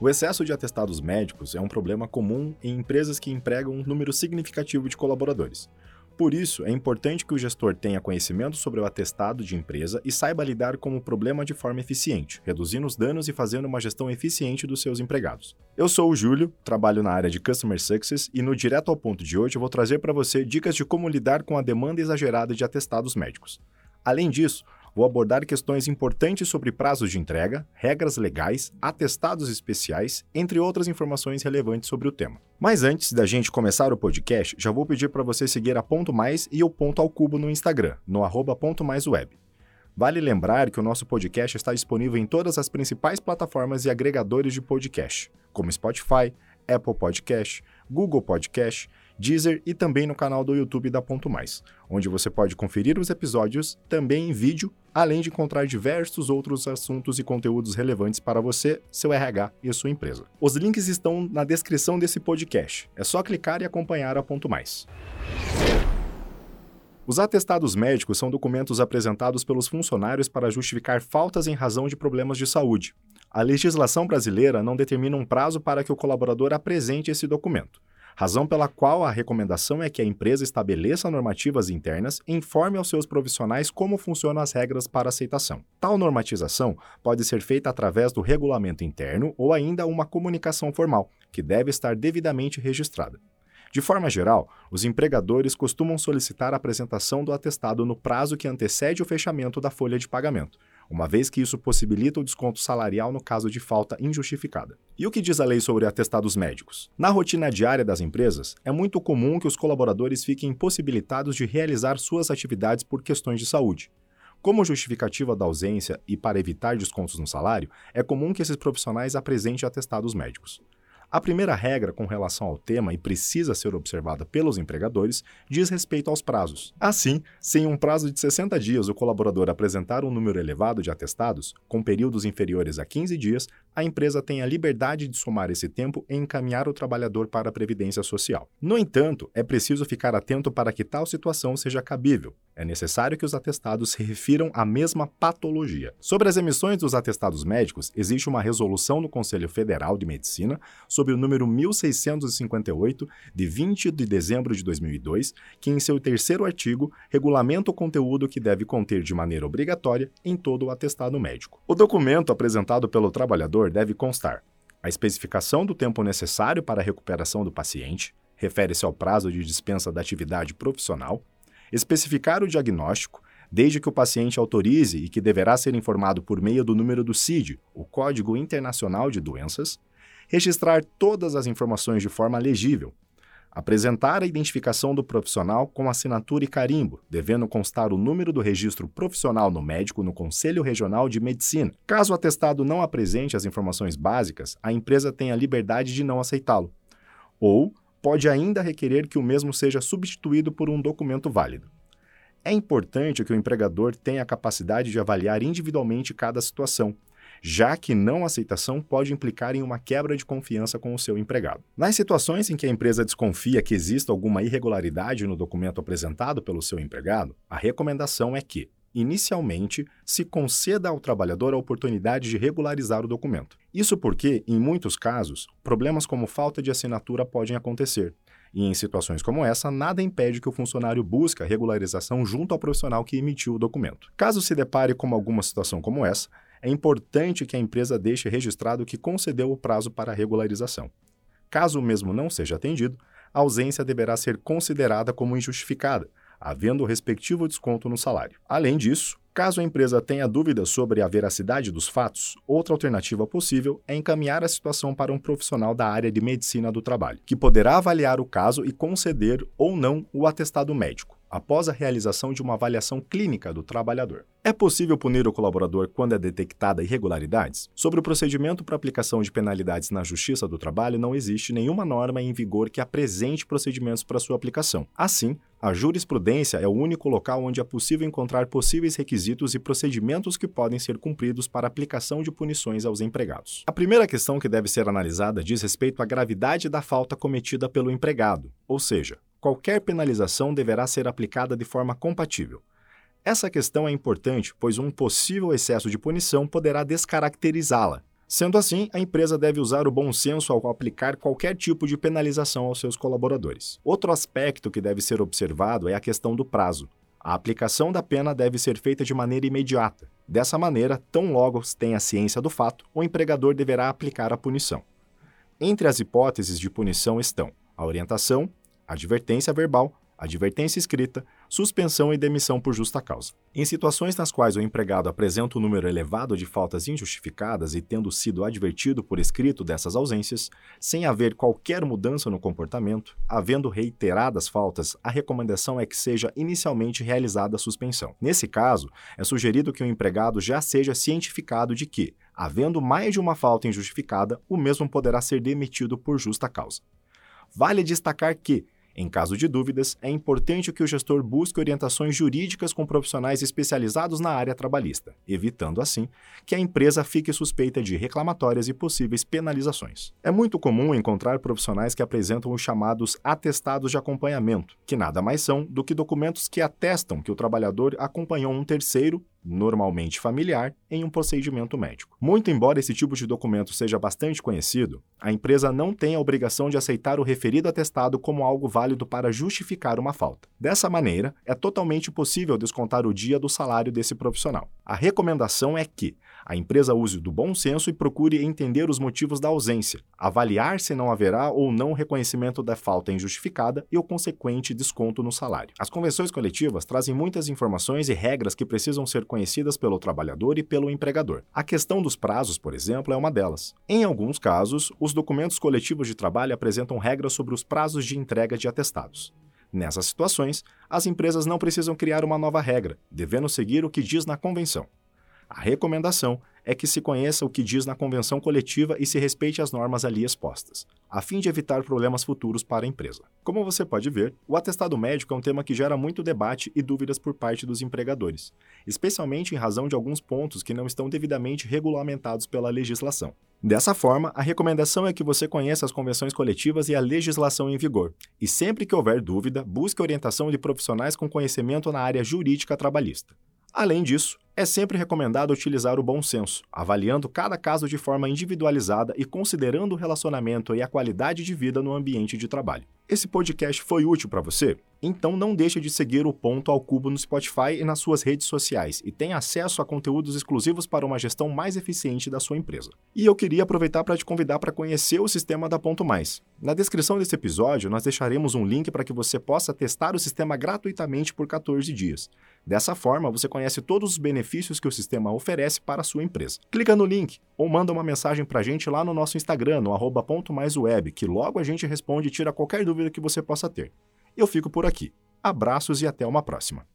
O excesso de atestados médicos é um problema comum em empresas que empregam um número significativo de colaboradores. Por isso, é importante que o gestor tenha conhecimento sobre o atestado de empresa e saiba lidar com o problema de forma eficiente, reduzindo os danos e fazendo uma gestão eficiente dos seus empregados. Eu sou o Júlio, trabalho na área de Customer Success e no Direto ao Ponto de hoje eu vou trazer para você dicas de como lidar com a demanda exagerada de atestados médicos. Além disso, vou abordar questões importantes sobre prazos de entrega, regras legais, atestados especiais, entre outras informações relevantes sobre o tema. Mas antes da gente começar o podcast, já vou pedir para você seguir a Ponto Mais e o Ponto ao Cubo no Instagram, no arroba Ponto Mais Web. Vale lembrar que o nosso podcast está disponível em todas as principais plataformas e agregadores de podcast, como Spotify, Apple Podcast, Google Podcast Deezer e também no canal do YouTube da Ponto Mais, onde você pode conferir os episódios também em vídeo, além de encontrar diversos outros assuntos e conteúdos relevantes para você, seu RH e sua empresa. Os links estão na descrição desse podcast. É só clicar e acompanhar a Ponto Mais. Os atestados médicos são documentos apresentados pelos funcionários para justificar faltas em razão de problemas de saúde. A legislação brasileira não determina um prazo para que o colaborador apresente esse documento razão pela qual a recomendação é que a empresa estabeleça normativas internas e informe aos seus profissionais como funcionam as regras para aceitação. Tal normatização pode ser feita através do regulamento interno ou ainda uma comunicação formal, que deve estar devidamente registrada. De forma geral, os empregadores costumam solicitar a apresentação do atestado no prazo que antecede o fechamento da folha de pagamento, uma vez que isso possibilita o desconto salarial no caso de falta injustificada. E o que diz a lei sobre atestados médicos? Na rotina diária das empresas, é muito comum que os colaboradores fiquem impossibilitados de realizar suas atividades por questões de saúde. Como justificativa da ausência e para evitar descontos no salário, é comum que esses profissionais apresentem atestados médicos. A primeira regra com relação ao tema e precisa ser observada pelos empregadores diz respeito aos prazos. Assim, se em um prazo de 60 dias o colaborador apresentar um número elevado de atestados, com períodos inferiores a 15 dias, a empresa tem a liberdade de somar esse tempo e encaminhar o trabalhador para a Previdência Social. No entanto, é preciso ficar atento para que tal situação seja cabível. É necessário que os atestados se refiram à mesma patologia. Sobre as emissões dos atestados médicos, existe uma resolução do Conselho Federal de Medicina sob o número 1658, de 20 de dezembro de 2002, que, em seu terceiro artigo, regulamenta o conteúdo que deve conter de maneira obrigatória em todo o atestado médico. O documento apresentado pelo trabalhador deve constar a especificação do tempo necessário para a recuperação do paciente, refere-se ao prazo de dispensa da atividade profissional, especificar o diagnóstico, desde que o paciente autorize e que deverá ser informado por meio do número do CID, o Código Internacional de Doenças, registrar todas as informações de forma legível, apresentar a identificação do profissional com assinatura e carimbo, devendo constar o número do registro profissional no médico no Conselho Regional de Medicina. Caso o atestado não apresente as informações básicas, a empresa tem a liberdade de não aceitá-lo. Ou pode ainda requerer que o mesmo seja substituído por um documento válido. É importante que o empregador tenha a capacidade de avaliar individualmente cada situação, já que não aceitação pode implicar em uma quebra de confiança com o seu empregado. Nas situações em que a empresa desconfia que exista alguma irregularidade no documento apresentado pelo seu empregado, a recomendação é que, inicialmente, se conceda ao trabalhador a oportunidade de regularizar o documento. Isso porque, em muitos casos, problemas como falta de assinatura podem acontecer. E em situações como essa, nada impede que o funcionário busque a regularização junto ao profissional que emitiu o documento. Caso se depare com alguma situação como essa, é importante que a empresa deixe registrado que concedeu o prazo para regularização. Caso o mesmo não seja atendido, a ausência deverá ser considerada como injustificada, havendo o respectivo desconto no salário. Além disso, caso a empresa tenha dúvidas sobre a veracidade dos fatos, outra alternativa possível é encaminhar a situação para um profissional da área de medicina do trabalho, que poderá avaliar o caso e conceder ou não o atestado médico após a realização de uma avaliação clínica do trabalhador. É possível punir o colaborador quando é detectada irregularidades? Sobre o procedimento para aplicação de penalidades na Justiça do Trabalho, não existe nenhuma norma em vigor que apresente procedimentos para sua aplicação. Assim, a jurisprudência é o único local onde é possível encontrar possíveis requisitos e procedimentos que podem ser cumpridos para aplicação de punições aos empregados. A primeira questão que deve ser analisada diz respeito à gravidade da falta cometida pelo empregado, ou seja, qualquer penalização deverá ser aplicada de forma compatível. Essa questão é importante, pois um possível excesso de punição poderá descaracterizá-la. Sendo assim, a empresa deve usar o bom senso ao aplicar qualquer tipo de penalização aos seus colaboradores. Outro aspecto que deve ser observado é a questão do prazo. A aplicação da pena deve ser feita de maneira imediata. Dessa maneira, tão logo tenha ciência do fato, o empregador deverá aplicar a punição. Entre as hipóteses de punição estão a orientação, advertência verbal, advertência escrita, suspensão e demissão por justa causa. Em situações nas quais o empregado apresenta um número elevado de faltas injustificadas e tendo sido advertido por escrito dessas ausências, sem haver qualquer mudança no comportamento, havendo reiteradas faltas, a recomendação é que seja inicialmente realizada a suspensão. Nesse caso, é sugerido que o empregado já seja cientificado de que, havendo mais de uma falta injustificada, o mesmo poderá ser demitido por justa causa. Vale destacar que, em caso de dúvidas, é importante que o gestor busque orientações jurídicas com profissionais especializados na área trabalhista, evitando, assim, que a empresa fique suspeita de reclamatórias e possíveis penalizações. É muito comum encontrar profissionais que apresentam os chamados atestados de acompanhamento, que nada mais são do que documentos que atestam que o trabalhador acompanhou um terceiro normalmente familiar, em um procedimento médico. Muito embora esse tipo de documento seja bastante conhecido, a empresa não tem a obrigação de aceitar o referido atestado como algo válido para justificar uma falta. Dessa maneira, é totalmente possível descontar o dia do salário desse profissional. A recomendação é que a empresa use do bom senso e procure entender os motivos da ausência, avaliar se não haverá ou não reconhecimento da falta injustificada e o consequente desconto no salário. As convenções coletivas trazem muitas informações e regras que precisam ser conhecidas pelo trabalhador e pelo empregador. A questão dos prazos, por exemplo, é uma delas. Em alguns casos, os documentos coletivos de trabalho apresentam regras sobre os prazos de entrega de atestados. Nessas situações, as empresas não precisam criar uma nova regra, devendo seguir o que diz na convenção. A recomendação é que se conheça o que diz na convenção coletiva e se respeite as normas ali expostas, a fim de evitar problemas futuros para a empresa. Como você pode ver, o atestado médico é um tema que gera muito debate e dúvidas por parte dos empregadores, especialmente em razão de alguns pontos que não estão devidamente regulamentados pela legislação. Dessa forma, a recomendação é que você conheça as convenções coletivas e a legislação em vigor, e sempre que houver dúvida, busque orientação de profissionais com conhecimento na área jurídica trabalhista. Além disso, é sempre recomendado utilizar o bom senso, avaliando cada caso de forma individualizada e considerando o relacionamento e a qualidade de vida no ambiente de trabalho. Esse podcast foi útil para você? Então não deixe de seguir o Ponto ao Cubo no Spotify e nas suas redes sociais e tenha acesso a conteúdos exclusivos para uma gestão mais eficiente da sua empresa. E eu queria aproveitar para te convidar para conhecer o sistema da Ponto Mais. Na descrição desse episódio, nós deixaremos um link para que você possa testar o sistema gratuitamente por 14 dias. Dessa forma, você conhece todos os benefícios que o sistema oferece para a sua empresa. Clica no link ou manda uma mensagem para a gente lá no nosso Instagram, no arroba ponto que logo a gente responde e tira qualquer dúvida que você possa ter. Eu fico por aqui. Abraços e até uma próxima.